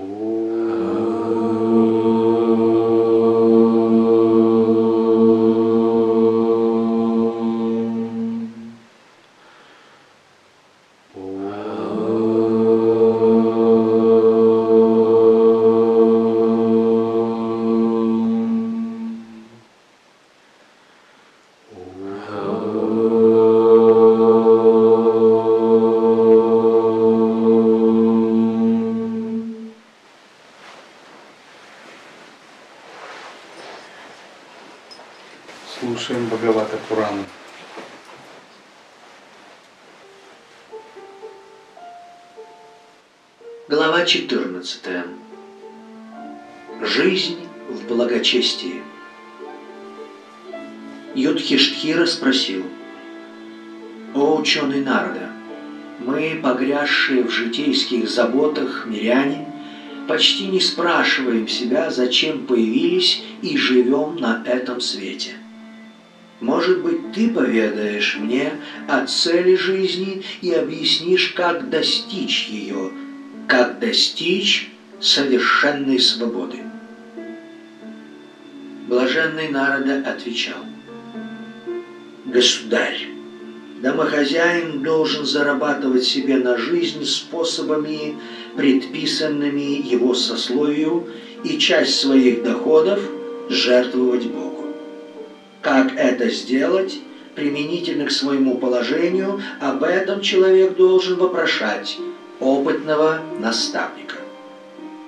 Ooh. 14. Жизнь в благочестии. Юдхиштхира спросил, «О ученый народа, мы, погрязшие в житейских заботах миряне, почти не спрашиваем себя, зачем появились и живем на этом свете. Может быть, ты поведаешь мне о цели жизни и объяснишь, как достичь ее, как достичь совершенной свободы. Блаженный народа отвечал, «Государь, домохозяин должен зарабатывать себе на жизнь способами, предписанными его сословию, и часть своих доходов жертвовать Богу. Как это сделать, применительно к своему положению, об этом человек должен вопрошать опытного наставника.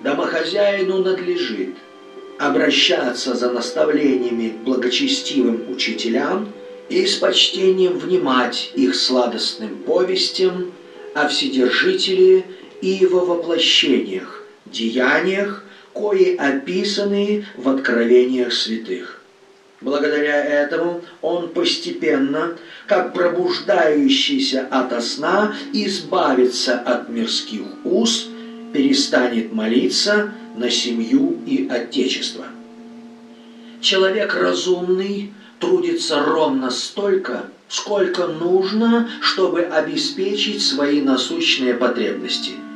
Домохозяину надлежит обращаться за наставлениями к благочестивым учителям и с почтением внимать их сладостным повестям о Вседержителе и его воплощениях, деяниях, кои описаны в откровениях святых. Благодаря этому он постепенно, как пробуждающийся ото сна, избавится от мирских уз, перестанет молиться на семью и отечество. Человек разумный трудится ровно столько, сколько нужно, чтобы обеспечить свои насущные потребности –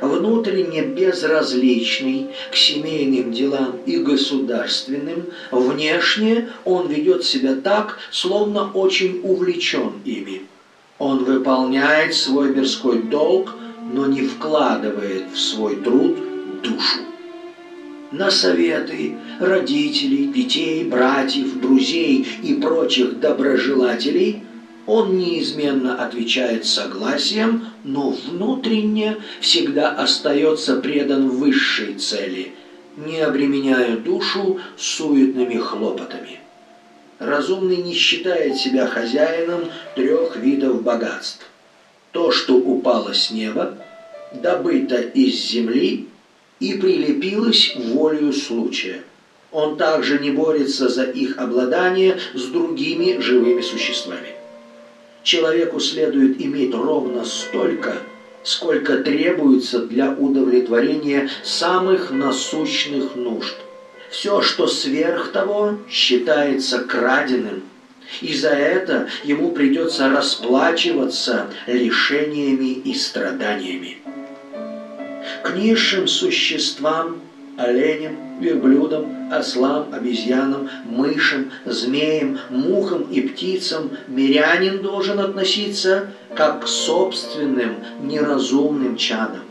внутренне безразличный к семейным делам и государственным, внешне он ведет себя так, словно очень увлечен ими. Он выполняет свой мирской долг, но не вкладывает в свой труд душу. На советы родителей, детей, братьев, друзей и прочих доброжелателей – он неизменно отвечает согласием, но внутренне всегда остается предан высшей цели, не обременяя душу суетными хлопотами. Разумный не считает себя хозяином трех видов богатств. То, что упало с неба, добыто из земли и прилепилось волею случая. Он также не борется за их обладание с другими живыми существами человеку следует иметь ровно столько, сколько требуется для удовлетворения самых насущных нужд. Все, что сверх того, считается краденым, и за это ему придется расплачиваться лишениями и страданиями. К низшим существам оленям, верблюдам, ослам, обезьянам, мышам, змеям, мухам и птицам мирянин должен относиться как к собственным неразумным чадам.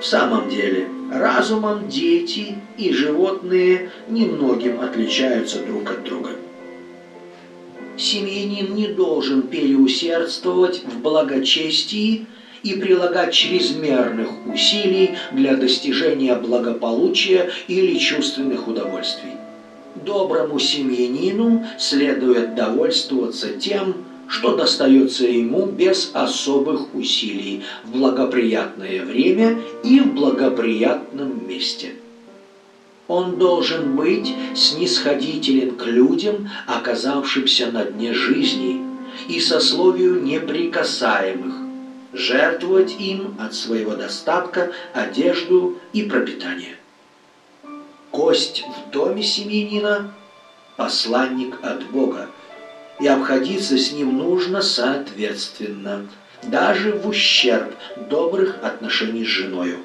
В самом деле, разумом дети и животные немногим отличаются друг от друга. Семьянин не должен переусердствовать в благочестии и прилагать чрезмерных усилий для достижения благополучия или чувственных удовольствий. Доброму семьянину следует довольствоваться тем, что достается ему без особых усилий в благоприятное время и в благоприятном месте. Он должен быть снисходителен к людям, оказавшимся на дне жизни, и сословию неприкасаемых, жертвовать им от своего достатка одежду и пропитание. Кость в доме семьянина – посланник от Бога, и обходиться с ним нужно соответственно, даже в ущерб добрых отношений с женою.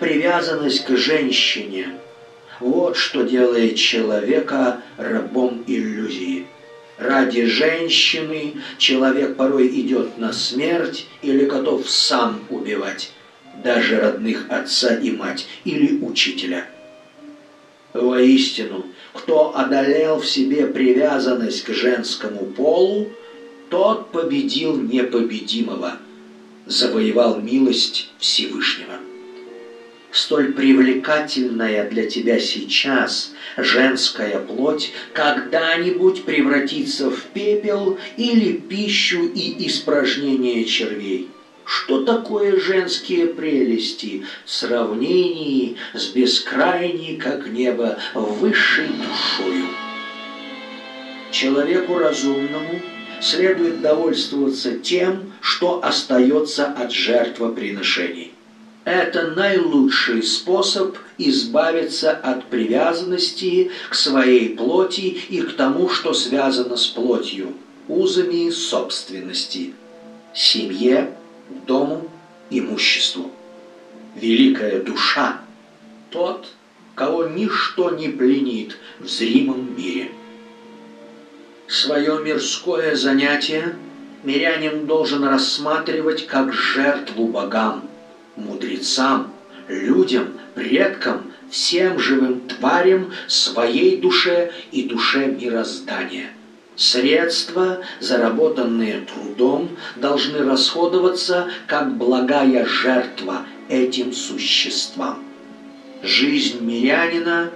Привязанность к женщине – вот что делает человека рабом иллюзии. Ради женщины человек порой идет на смерть или готов сам убивать даже родных отца и мать или учителя. Воистину, кто одолел в себе привязанность к женскому полу, тот победил непобедимого, завоевал милость Всевышнего. Столь привлекательная для тебя сейчас женская плоть когда-нибудь превратится в пепел или пищу и испражнение червей. Что такое женские прелести в сравнении с бескрайней, как небо, высшей душою? Человеку разумному следует довольствоваться тем, что остается от жертвоприношений. Это наилучший способ избавиться от привязанности к своей плоти и к тому, что связано с плотью, узами собственности, семье, дому, имуществу. Великая душа – тот, кого ничто не пленит в зримом мире. Свое мирское занятие мирянин должен рассматривать как жертву богам, мудрецам, людям, предкам, всем живым тварям, своей душе и душе мироздания – Средства, заработанные трудом, должны расходоваться как благая жертва этим существам. Жизнь мирянина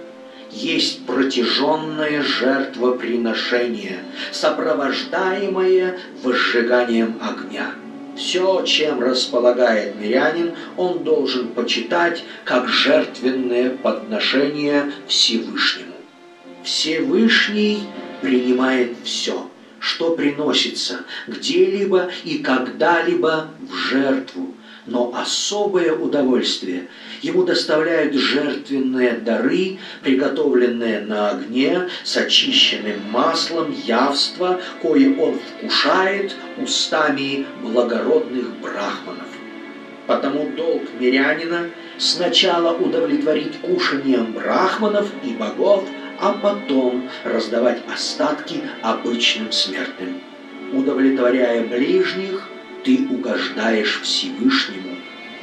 есть протяженное жертвоприношение, сопровождаемое возжиганием огня. Все, чем располагает мирянин, он должен почитать как жертвенное подношение Всевышнему. Всевышний – принимает все, что приносится где-либо и когда-либо в жертву, но особое удовольствие ему доставляют жертвенные дары, приготовленные на огне с очищенным маслом явства, кое он вкушает устами благородных брахманов. Потому долг мирянина сначала удовлетворить кушанием брахманов и богов – а потом раздавать остатки обычным смертным. Удовлетворяя ближних, ты угождаешь Всевышнему,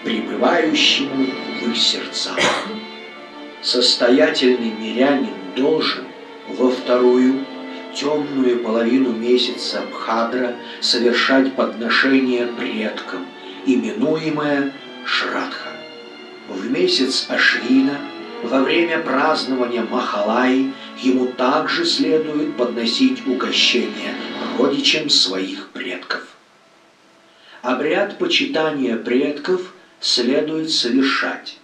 пребывающему в их сердцах. Состоятельный мирянин должен во вторую темную половину месяца Бхадра совершать подношение предкам, именуемое Шрадха. В месяц Ашвина – во время празднования Махалай ему также следует подносить угощение родичам своих предков. Обряд почитания предков следует совершать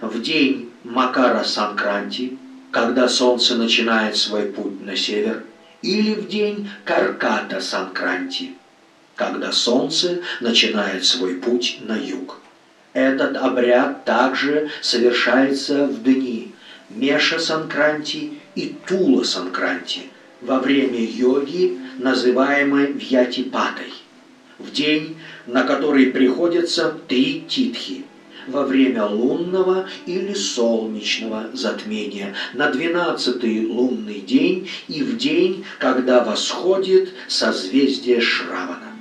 в день Макара Санкранти, когда солнце начинает свой путь на север, или в день Карката Санкранти, когда солнце начинает свой путь на юг. Этот обряд также совершается в дни Меша Санкранти и Тула Санкранти во время йоги, называемой Вьятипатой, в день, на который приходятся три титхи, во время лунного или солнечного затмения, на двенадцатый лунный день и в день, когда восходит созвездие Шравана.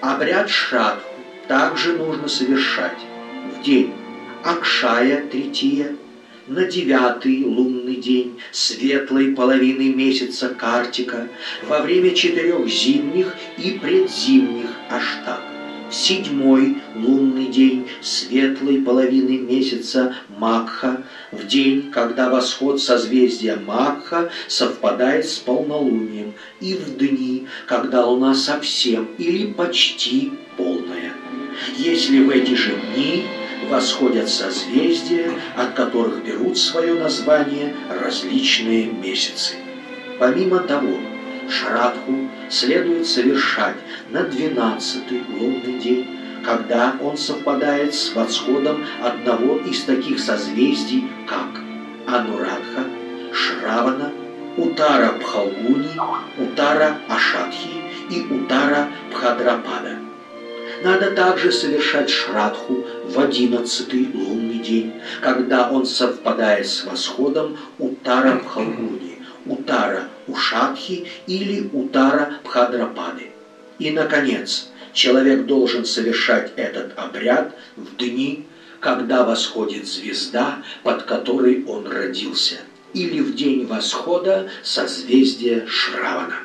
Обряд Шрадху также нужно совершать в день Акшая Третия, на девятый лунный день светлой половины месяца Картика, во время четырех зимних и предзимних аштаг, в седьмой лунный день светлой половины месяца Макха, в день, когда восход созвездия Макха совпадает с полнолунием, и в дни, когда луна совсем или почти полная если в эти же дни восходят созвездия, от которых берут свое название различные месяцы. Помимо того, Шрадху следует совершать на двенадцатый лунный день, когда он совпадает с восходом одного из таких созвездий, как Анурадха, Шравана, Утара Бхалгуни, Утара Ашатхи и Утара Бхадрапада. Надо также совершать шрадху в одиннадцатый лунный день, когда он совпадает с восходом Утара Пхалгуни, Утара Ушадхи или Утара Пхадрапады. И, наконец, человек должен совершать этот обряд в дни, когда восходит звезда, под которой он родился, или в день восхода созвездия Шравана.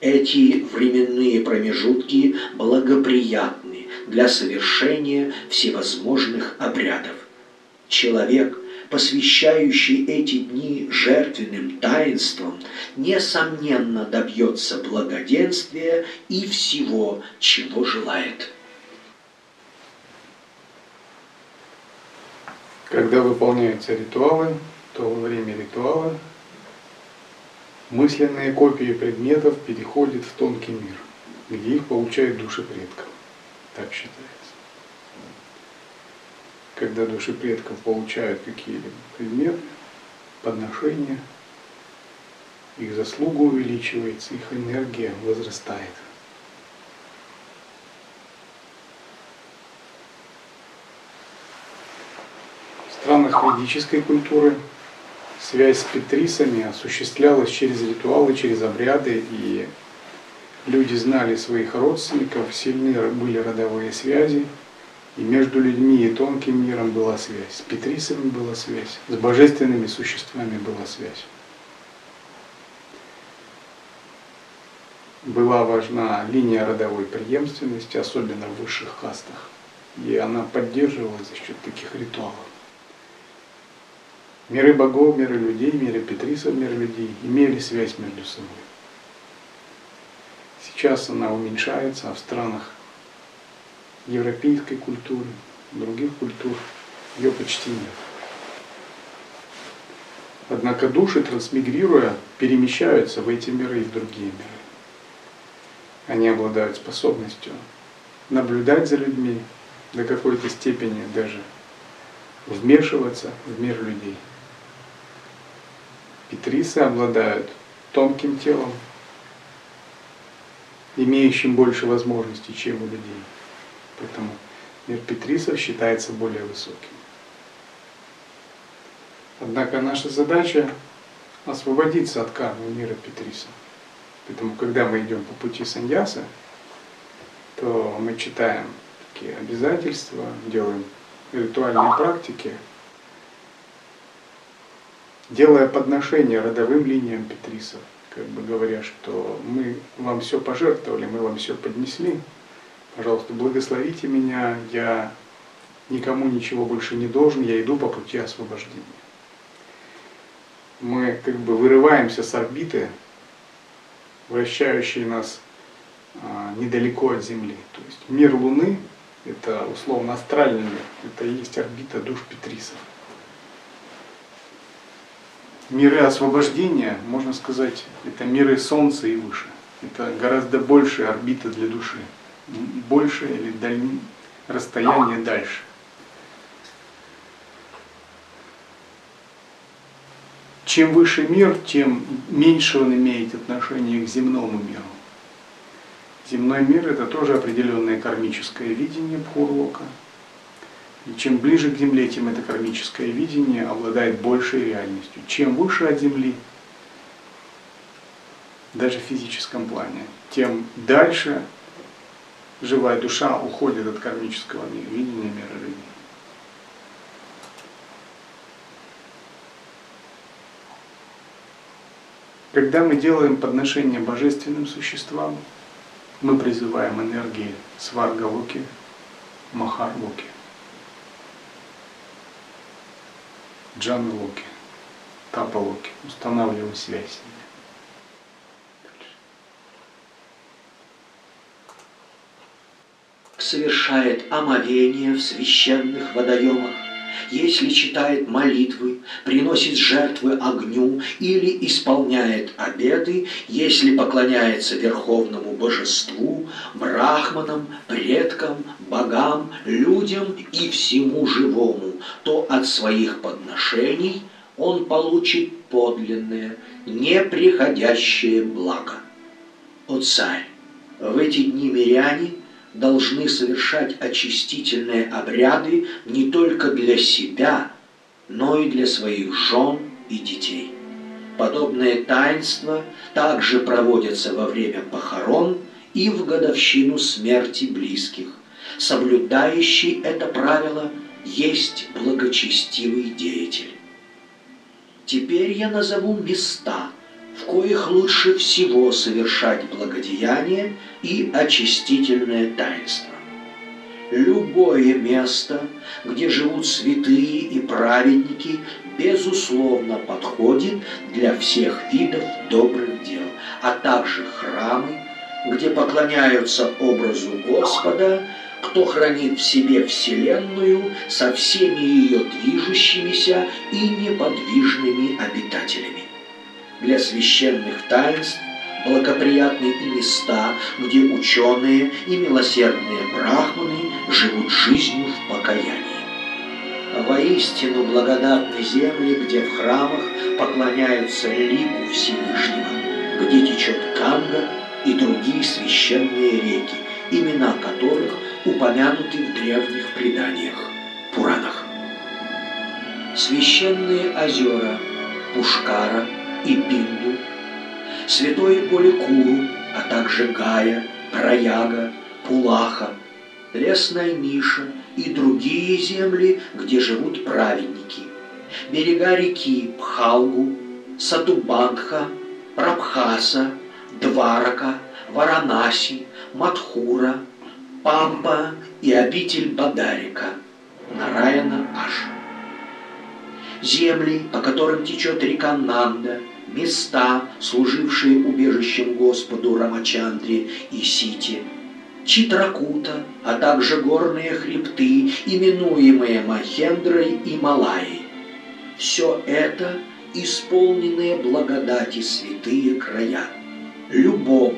Эти временные промежутки благоприятны для совершения всевозможных обрядов. Человек, посвящающий эти дни жертвенным таинствам, несомненно добьется благоденствия и всего, чего желает. Когда выполняются ритуалы, то во время ритуала мысленные копии предметов переходят в тонкий мир, где их получают души предков. Так считается. Когда души предков получают какие-либо предметы, подношения, их заслуга увеличивается, их энергия возрастает. В странах ведической культуры связь с петрисами осуществлялась через ритуалы, через обряды, и люди знали своих родственников, сильны были родовые связи, и между людьми и тонким миром была связь, с петрисами была связь, с божественными существами была связь. Была важна линия родовой преемственности, особенно в высших кастах, и она поддерживалась за счет таких ритуалов. Миры богов, миры людей, миры Петрисов, мир людей имели связь между собой. Сейчас она уменьшается, а в странах европейской культуры, других культур ее почти нет. Однако души, трансмигрируя, перемещаются в эти миры и в другие миры. Они обладают способностью наблюдать за людьми, до какой-то степени даже вмешиваться в мир людей. Петрисы обладают тонким телом, имеющим больше возможностей, чем у людей. Поэтому мир Петрисов считается более высоким. Однако наша задача освободиться от кармы мира Петриса. Поэтому, когда мы идем по пути саньяса, то мы читаем такие обязательства, делаем ритуальные практики – делая подношение родовым линиям Петрисов, как бы говоря, что мы вам все пожертвовали, мы вам все поднесли, пожалуйста, благословите меня, я никому ничего больше не должен, я иду по пути освобождения. Мы как бы вырываемся с орбиты, вращающей нас а, недалеко от Земли. То есть мир Луны – это условно астральный мир, это и есть орбита душ Петрисов миры освобождения, можно сказать, это миры Солнца и выше. Это гораздо большая орбита для души. Больше или даль... расстояние дальше. Чем выше мир, тем меньше он имеет отношение к земному миру. Земной мир это тоже определенное кармическое видение Пхурлока – и чем ближе к Земле, тем это кармическое видение обладает большей реальностью. Чем выше от Земли, даже в физическом плане, тем дальше живая душа уходит от кармического видения мира людей. Когда мы делаем подношение божественным существам, мы призываем энергии Сваргалоки, Махарлоки. Джан Локи, Тапа Локи. Устанавливаем связь с ними. Совершает омовение в священных водоемах, если читает молитвы, приносит жертвы огню или исполняет обеды, если поклоняется верховному божеству, брахманам, предкам, богам, людям и всему живому, то от своих подношений он получит подлинное, неприходящее благо. О царь! В эти дни миряне должны совершать очистительные обряды не только для себя, но и для своих жен и детей. Подобные таинства также проводятся во время похорон и в годовщину смерти близких. Соблюдающий это правило есть благочестивый деятель. Теперь я назову места, в коих лучше всего совершать благодеяние и очистительное таинство. Любое место, где живут святые и праведники, безусловно подходит для всех видов добрых дел, а также храмы, где поклоняются образу Господа, кто хранит в себе Вселенную со всеми ее движущимися и неподвижными обитателями. Для священных таинств благоприятны и места, где ученые и милосердные брахманы живут жизнью в покаянии. Воистину благодатны земли, где в храмах поклоняются лику Всевышнего, где течет Канга и другие священные реки, имена которых упомянуты в древних преданиях, Пуранах. Священные озера Пушкара и Пинду, святое поле Куру, а также Гая, Праяга, Пулаха, лесная ниша и другие земли, где живут праведники, берега реки Пхалгу, Сатубангха, Рабхаса, Дварака, Варанаси, Матхура, Пампа и обитель Бадарика, Нараяна Аш. Земли, по которым течет река Нанда, места, служившие убежищем Господу Рамачандре и Сити, Читракута, а также горные хребты, именуемые Махендрой и Малайей. Все это исполненные благодати святые края. Любому,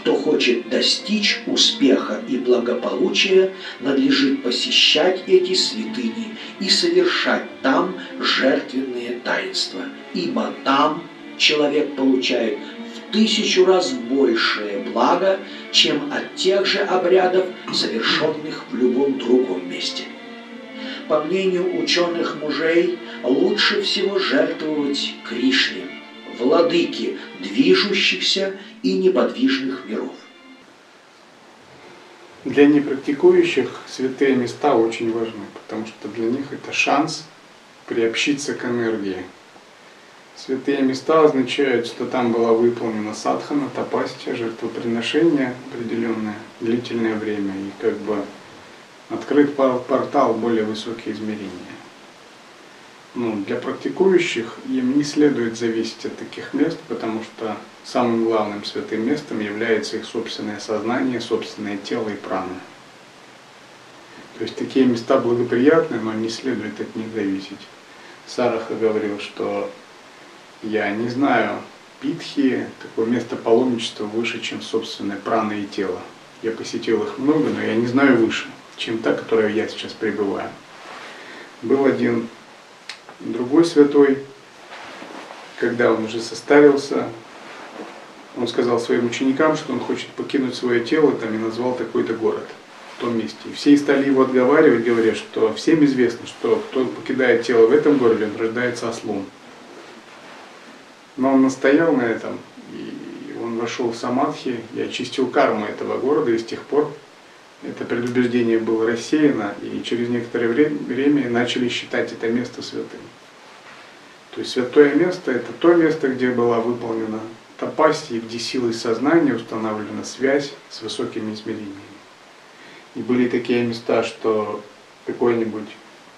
кто хочет достичь успеха и благополучия, надлежит посещать эти святыни и совершать там жертвенные таинства, ибо там человек получает в тысячу раз большее благо, чем от тех же обрядов, совершенных в любом другом месте. По мнению ученых мужей, лучше всего жертвовать Кришне, владыке движущихся и неподвижных миров. Для непрактикующих святые места очень важны, потому что для них это шанс приобщиться к энергии. Святые места означают, что там была выполнена садхана, тапастия, жертвоприношение определенное, длительное время и как бы открыт портал более высокие измерения ну, для практикующих им не следует зависеть от таких мест, потому что самым главным святым местом является их собственное сознание, собственное тело и прана. То есть такие места благоприятны, но не следует от них зависеть. Сараха говорил, что я не знаю питхи, такое место паломничества выше, чем собственное прана и тело. Я посетил их много, но я не знаю выше, чем та, которая я сейчас пребываю. Был один другой святой, когда он уже состарился, он сказал своим ученикам, что он хочет покинуть свое тело там, и назвал такой-то город в том месте. И все стали его отговаривать, говоря, что всем известно, что кто покидает тело в этом городе, он рождается ослом. Но он настоял на этом, и он вошел в самадхи и очистил карму этого города, и с тех пор это предубеждение было рассеяно, и через некоторое время начали считать это место святым. То есть святое место – это то место, где была выполнена тапасия, где силой сознания установлена связь с высокими измерениями. И были такие места, что какой-нибудь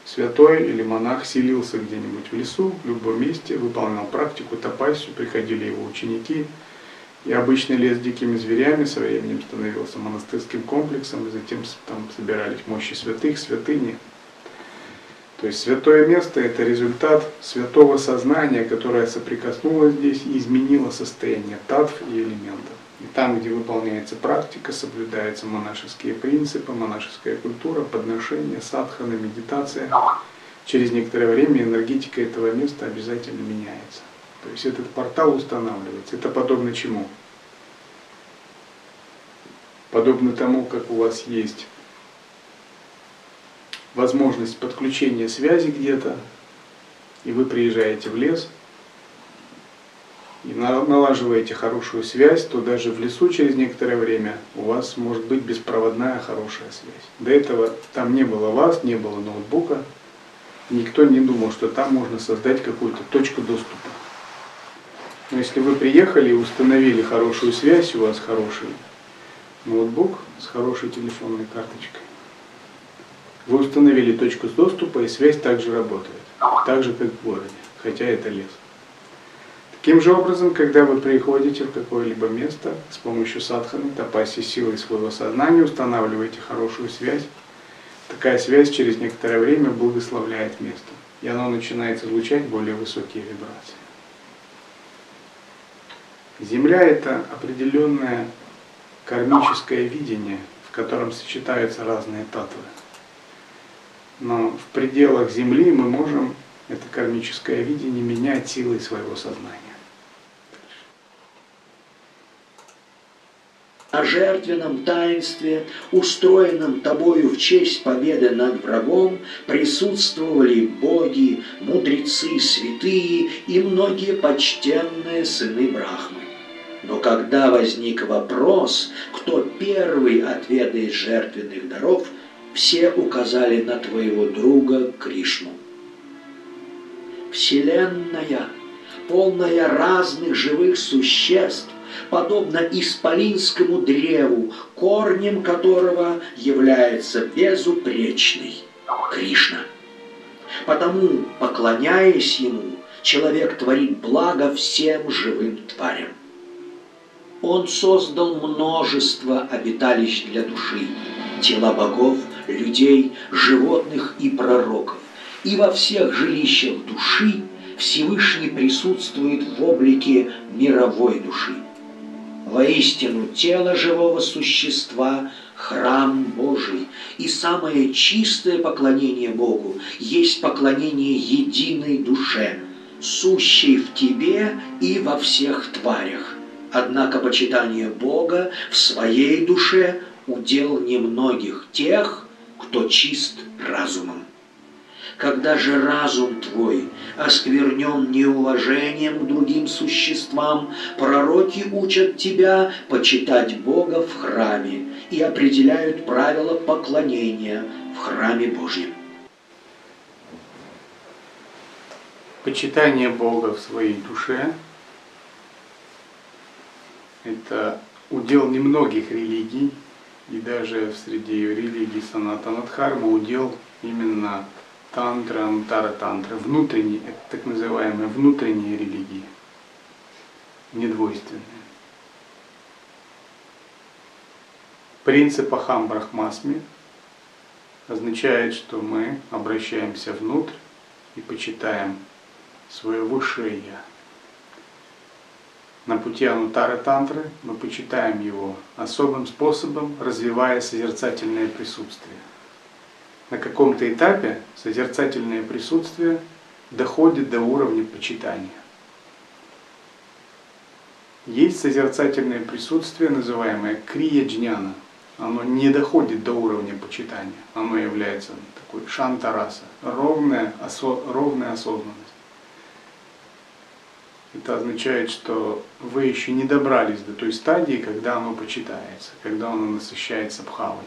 святой или монах селился где-нибудь в лесу, в любом месте, выполнял практику тапасию, приходили его ученики – и обычный лес с дикими зверями со временем становился монастырским комплексом, и затем там собирались мощи святых, святыни. То есть святое место – это результат святого сознания, которое соприкоснулось здесь и изменило состояние татв и элементов. И там, где выполняется практика, соблюдаются монашеские принципы, монашеская культура, подношение, садхана, медитация, через некоторое время энергетика этого места обязательно меняется. То есть этот портал устанавливается. Это подобно чему? Подобно тому, как у вас есть возможность подключения связи где-то, и вы приезжаете в лес – и налаживаете хорошую связь, то даже в лесу через некоторое время у вас может быть беспроводная хорошая связь. До этого там не было вас, не было ноутбука, никто не думал, что там можно создать какую-то точку доступа. Но если вы приехали и установили хорошую связь, у вас хороший ноутбук с хорошей телефонной карточкой, вы установили точку доступа, и связь также работает, так же, как в городе, хотя это лес. Таким же образом, когда вы приходите в какое-либо место с помощью садханы, тапаси, силой своего сознания, устанавливаете хорошую связь, такая связь через некоторое время благословляет место, и оно начинает излучать более высокие вибрации. Земля – это определенное кармическое видение, в котором сочетаются разные татвы. Но в пределах Земли мы можем это кармическое видение менять силой своего сознания. О жертвенном таинстве, устроенном тобою в честь победы над врагом, присутствовали боги, мудрецы, святые и многие почтенные сыны Брахмы. Но когда возник вопрос, кто первый отведает жертвенных даров, все указали на твоего друга Кришну. Вселенная, полная разных живых существ, подобно исполинскому древу, корнем которого является безупречный Кришна. Потому, поклоняясь ему, человек творит благо всем живым тварям. Он создал множество обиталищ для души, тела богов, людей, животных и пророков. И во всех жилищах души Всевышний присутствует в облике мировой души. Воистину, тело живого существа – храм Божий, и самое чистое поклонение Богу есть поклонение единой душе, сущей в тебе и во всех тварях. Однако почитание Бога в своей душе – удел немногих тех, кто чист разумом. Когда же разум твой осквернен неуважением к другим существам, пророки учат тебя почитать Бога в храме и определяют правила поклонения в храме Божьем. Почитание Бога в своей душе – это удел немногих религий, и даже среди религий Санатанадхарма удел именно тантра, антара тантра, внутренние, это так называемые внутренние религии, недвойственные. Принцип Ахам Брахмасми означает, что мы обращаемся внутрь и почитаем свое высшее Я. На пути Анутары Тантры мы почитаем его особым способом, развивая созерцательное присутствие на каком-то этапе созерцательное присутствие доходит до уровня почитания. Есть созерцательное присутствие, называемое крия джняна. Оно не доходит до уровня почитания. Оно является такой шантараса, ровная, осо, ровная осознанность. Это означает, что вы еще не добрались до той стадии, когда оно почитается, когда оно насыщается бхавой.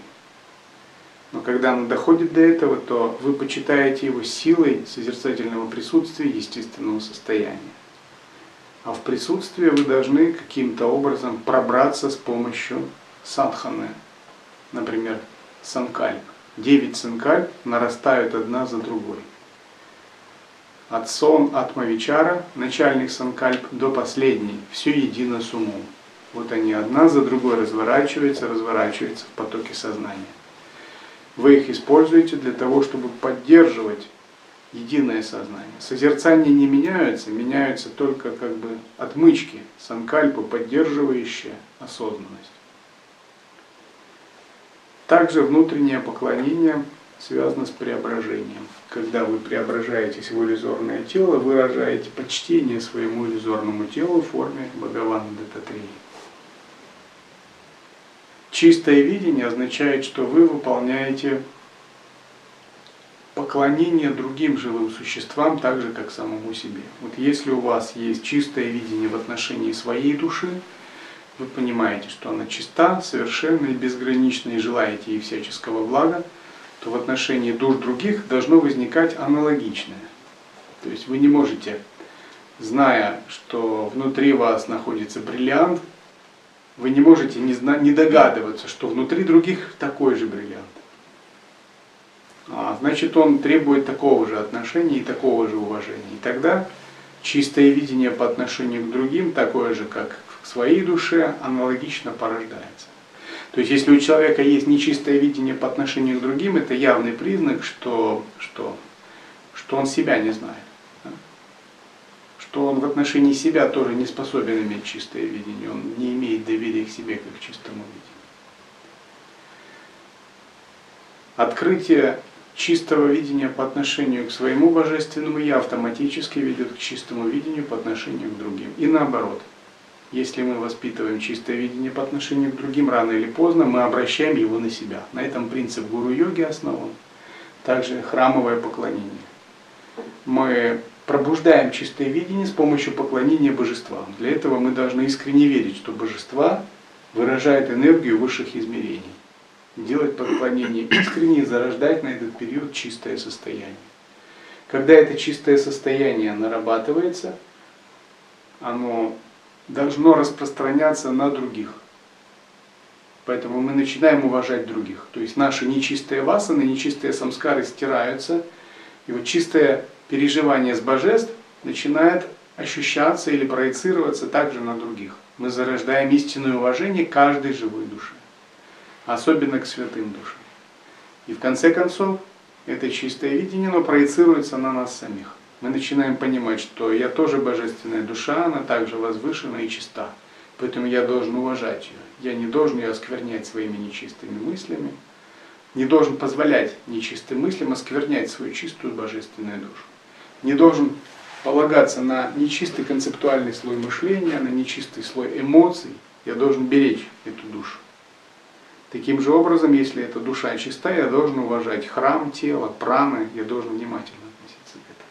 Но когда оно доходит до этого, то вы почитаете его силой созерцательного присутствия естественного состояния. А в присутствии вы должны каким-то образом пробраться с помощью садханы. Например, санкальп. Девять санкальп нарастают одна за другой. От сон Атмавичара, начальник санкальп, до последней, все едино с умом. Вот они одна за другой разворачиваются, разворачиваются в потоке сознания. Вы их используете для того, чтобы поддерживать единое сознание. Созерцания не меняются, меняются только как бы отмычки, санкальпы, поддерживающие осознанность. Также внутреннее поклонение связано с преображением. Когда вы преображаетесь в иллюзорное тело, выражаете почтение своему иллюзорному телу в форме Бхагавана Дататрии. Чистое видение означает, что вы выполняете поклонение другим живым существам так же, как самому себе. Вот если у вас есть чистое видение в отношении своей души, вы понимаете, что она чиста, совершенна и безгранична, и желаете ей всяческого блага, то в отношении душ других должно возникать аналогичное. То есть вы не можете, зная, что внутри вас находится бриллиант, вы не можете не, зна- не догадываться, что внутри других такой же бриллиант. А, значит, он требует такого же отношения и такого же уважения. И тогда чистое видение по отношению к другим, такое же, как к своей душе, аналогично порождается. То есть, если у человека есть нечистое видение по отношению к другим, это явный признак, что, что, что он себя не знает. Что он в отношении себя тоже не способен иметь чистое видение, он не имеет доверия к себе как к чистому видению. Открытие чистого видения по отношению к своему божественному я автоматически ведет к чистому видению по отношению к другим. И наоборот. Если мы воспитываем чистое видение по отношению к другим, рано или поздно мы обращаем его на себя. На этом принцип гуру-йоги основан. Также храмовое поклонение. Мы пробуждаем чистое видение с помощью поклонения божествам. Для этого мы должны искренне верить, что божества выражают энергию высших измерений делать поклонение искренне зарождать на этот период чистое состояние. Когда это чистое состояние нарабатывается, оно должно распространяться на других. Поэтому мы начинаем уважать других. То есть наши нечистые васаны, нечистые самскары стираются, и вот чистое переживание с божеств начинает ощущаться или проецироваться также на других. Мы зарождаем истинное уважение каждой живой души особенно к святым душам. И в конце концов, это чистое видение, но проецируется на нас самих. Мы начинаем понимать, что я тоже божественная душа, она также возвышена и чиста. Поэтому я должен уважать ее. Я не должен ее осквернять своими нечистыми мыслями, не должен позволять нечистым мыслям осквернять свою чистую божественную душу. Не должен полагаться на нечистый концептуальный слой мышления, на нечистый слой эмоций. Я должен беречь эту душу. Таким же образом, если эта душа чиста, я должен уважать храм, тело, праны, я должен внимательно относиться к этому.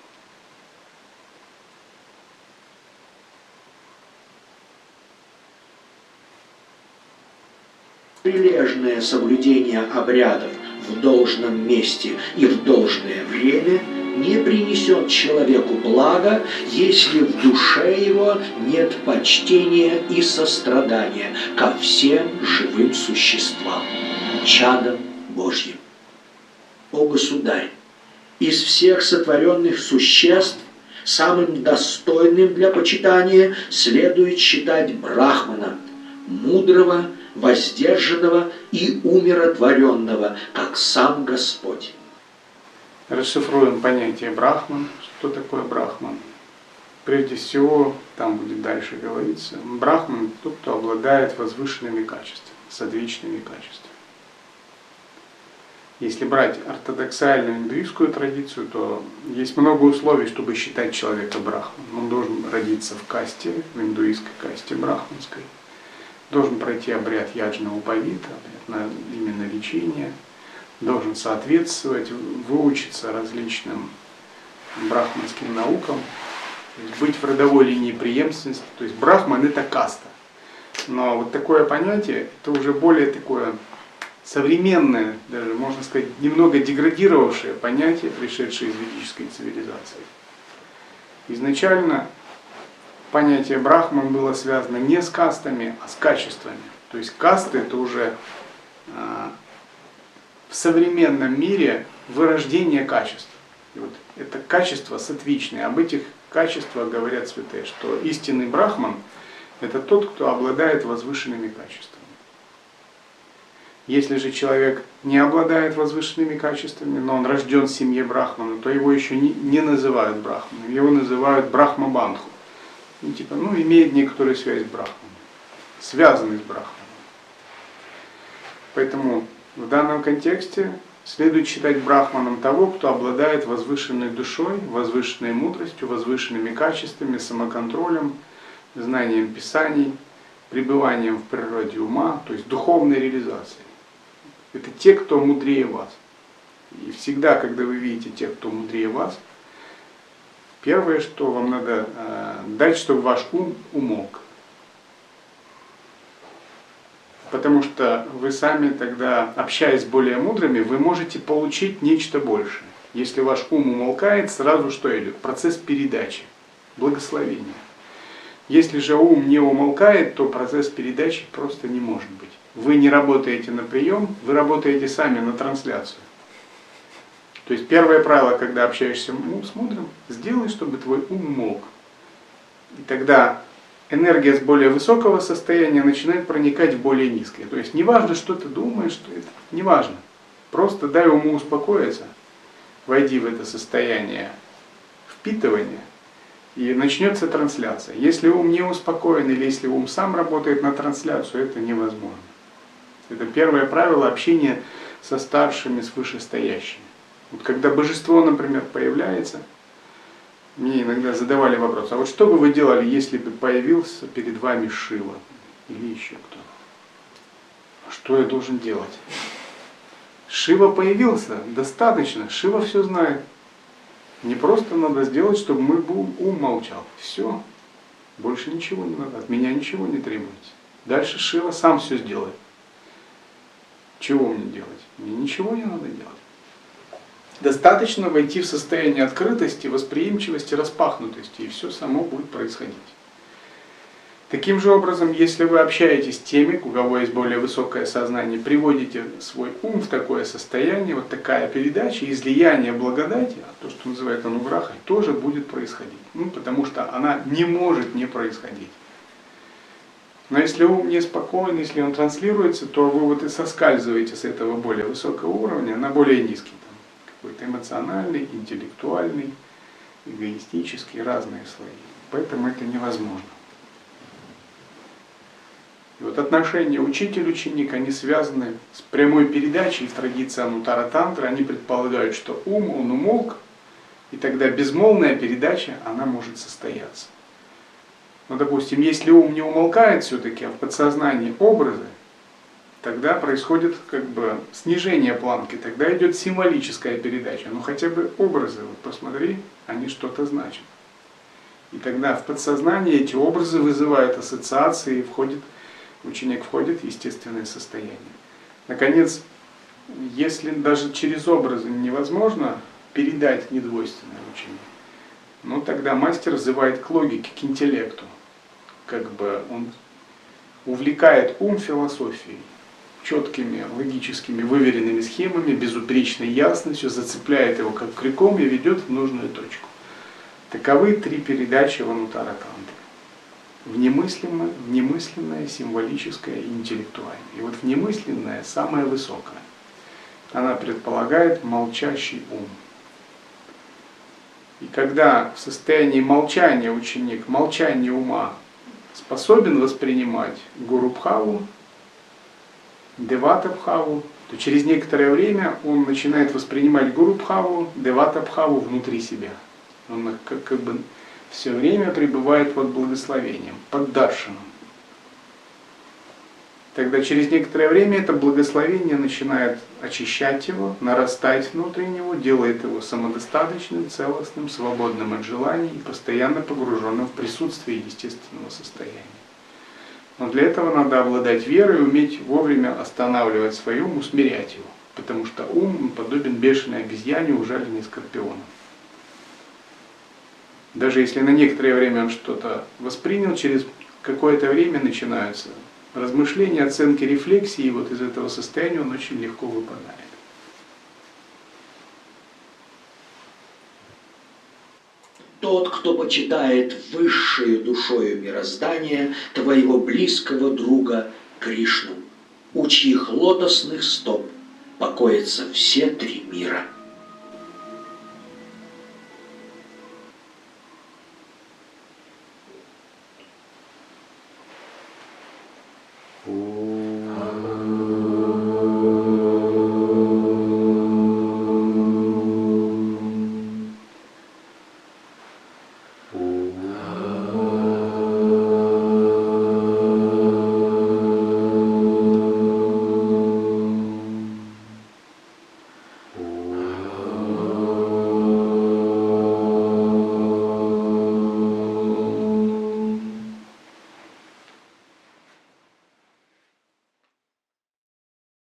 Прилежное соблюдение обрядов в должном месте и в должное время – не принесет человеку блага, если в душе его нет почтения и сострадания ко всем живым существам, чадам Божьим. О Государь, из всех сотворенных существ самым достойным для почитания следует считать Брахмана, мудрого, воздержанного и умиротворенного, как сам Господь. Расшифруем понятие брахман. Что такое брахман? Прежде всего, там будет дальше говориться, брахман – тот, кто обладает возвышенными качествами, садвичными качествами. Если брать ортодоксальную индуистскую традицию, то есть много условий, чтобы считать человека брахманом. Он должен родиться в касте, в индуистской касте брахманской, должен пройти обряд яджна упавита, именно лечение – должен соответствовать, выучиться различным брахманским наукам, быть в родовой линии преемственности. То есть брахман это каста. Но вот такое понятие, это уже более такое современное, даже можно сказать, немного деградировавшее понятие, пришедшее из ведической цивилизации. Изначально понятие брахман было связано не с кастами, а с качествами. То есть касты это уже а, в современном мире вырождение качеств. И вот это качество сатвичное. Об этих качествах говорят святые, что истинный брахман – это тот, кто обладает возвышенными качествами. Если же человек не обладает возвышенными качествами, но он рожден в семье брахмана, то его еще не, называют брахманом, его называют брахмабандху. Ну, типа, ну, имеет некоторую связь с брахманом, связанный с брахманом. Поэтому в данном контексте следует считать брахманом того, кто обладает возвышенной душой, возвышенной мудростью, возвышенными качествами, самоконтролем, знанием писаний, пребыванием в природе ума, то есть духовной реализацией. Это те, кто мудрее вас. И всегда, когда вы видите тех, кто мудрее вас, первое, что вам надо э, дать, чтобы ваш ум умолк. Потому что вы сами тогда, общаясь с более мудрыми, вы можете получить нечто большее. Если ваш ум умолкает, сразу что идет? Процесс передачи, благословения. Если же ум не умолкает, то процесс передачи просто не может быть. Вы не работаете на прием, вы работаете сами на трансляцию. То есть первое правило, когда общаешься с мудрым, сделай, чтобы твой ум мог. И тогда энергия с более высокого состояния начинает проникать в более низкое. То есть неважно, что ты думаешь, что это неважно. Просто дай уму успокоиться, войди в это состояние впитывания, и начнется трансляция. Если ум не успокоен или если ум сам работает на трансляцию, это невозможно. Это первое правило общения со старшими, с вышестоящими. Вот когда божество, например, появляется, мне иногда задавали вопрос, а вот что бы вы делали, если бы появился перед вами Шива или еще кто? А что я должен делать? Шива появился, достаточно, Шива все знает. Не просто надо сделать, чтобы мой ум молчал. Все. Больше ничего не надо. От меня ничего не требуется. Дальше Шива сам все сделает. Чего мне делать? Мне ничего не надо делать. Достаточно войти в состояние открытости, восприимчивости, распахнутости, и все само будет происходить. Таким же образом, если вы общаетесь с теми, у кого есть более высокое сознание, приводите свой ум в такое состояние, вот такая передача, излияние благодати, а то, что называют ануграхой, тоже будет происходить. Ну, потому что она не может не происходить. Но если ум неспокоен, если он транслируется, то вы вот и соскальзываете с этого более высокого уровня на более низкий эмоциональный, интеллектуальный, эгоистический, разные слои. Поэтому это невозможно. И вот отношения учитель-ученик, они связаны с прямой передачей в традиции Анутара Тантра. Они предполагают, что ум, он умолк, и тогда безмолвная передача, она может состояться. Но, допустим, если ум не умолкает все-таки, а в подсознании образы, тогда происходит как бы снижение планки, тогда идет символическая передача. Ну хотя бы образы, вот посмотри, они что-то значат. И тогда в подсознание эти образы вызывают ассоциации, и входит, ученик входит в естественное состояние. Наконец, если даже через образы невозможно передать недвойственное учение, ну тогда мастер взывает к логике, к интеллекту. Как бы он увлекает ум философией четкими, логическими, выверенными схемами, безупречной ясностью, зацепляет его как крюком и ведет в нужную точку. Таковы три передачи Ванутара Тантры. Внемыслимое, внемысленное, символическое и интеллектуальное. И вот внемысленное самое высокое. Она предполагает молчащий ум. И когда в состоянии молчания ученик, молчания ума способен воспринимать Гуру Бхаву, Девата Бхаву, то через некоторое время он начинает воспринимать Гуру Бхаву, Девата Бхаву внутри себя. Он как, как бы все время пребывает под благословением, под даршином. Тогда через некоторое время это благословение начинает очищать его, нарастать внутри него, делает его самодостаточным, целостным, свободным от желаний и постоянно погруженным в присутствие естественного состояния. Но для этого надо обладать верой и уметь вовремя останавливать свой ум, усмирять его. Потому что ум подобен бешеной обезьяне, ужаленной скорпионом. Даже если на некоторое время он что-то воспринял, через какое-то время начинаются размышления, оценки, рефлексии, и вот из этого состояния он очень легко выпадает. Тот, кто почитает высшую душою мироздания твоего близкого друга Кришну, у чьих лотосных стоп покоятся все три мира.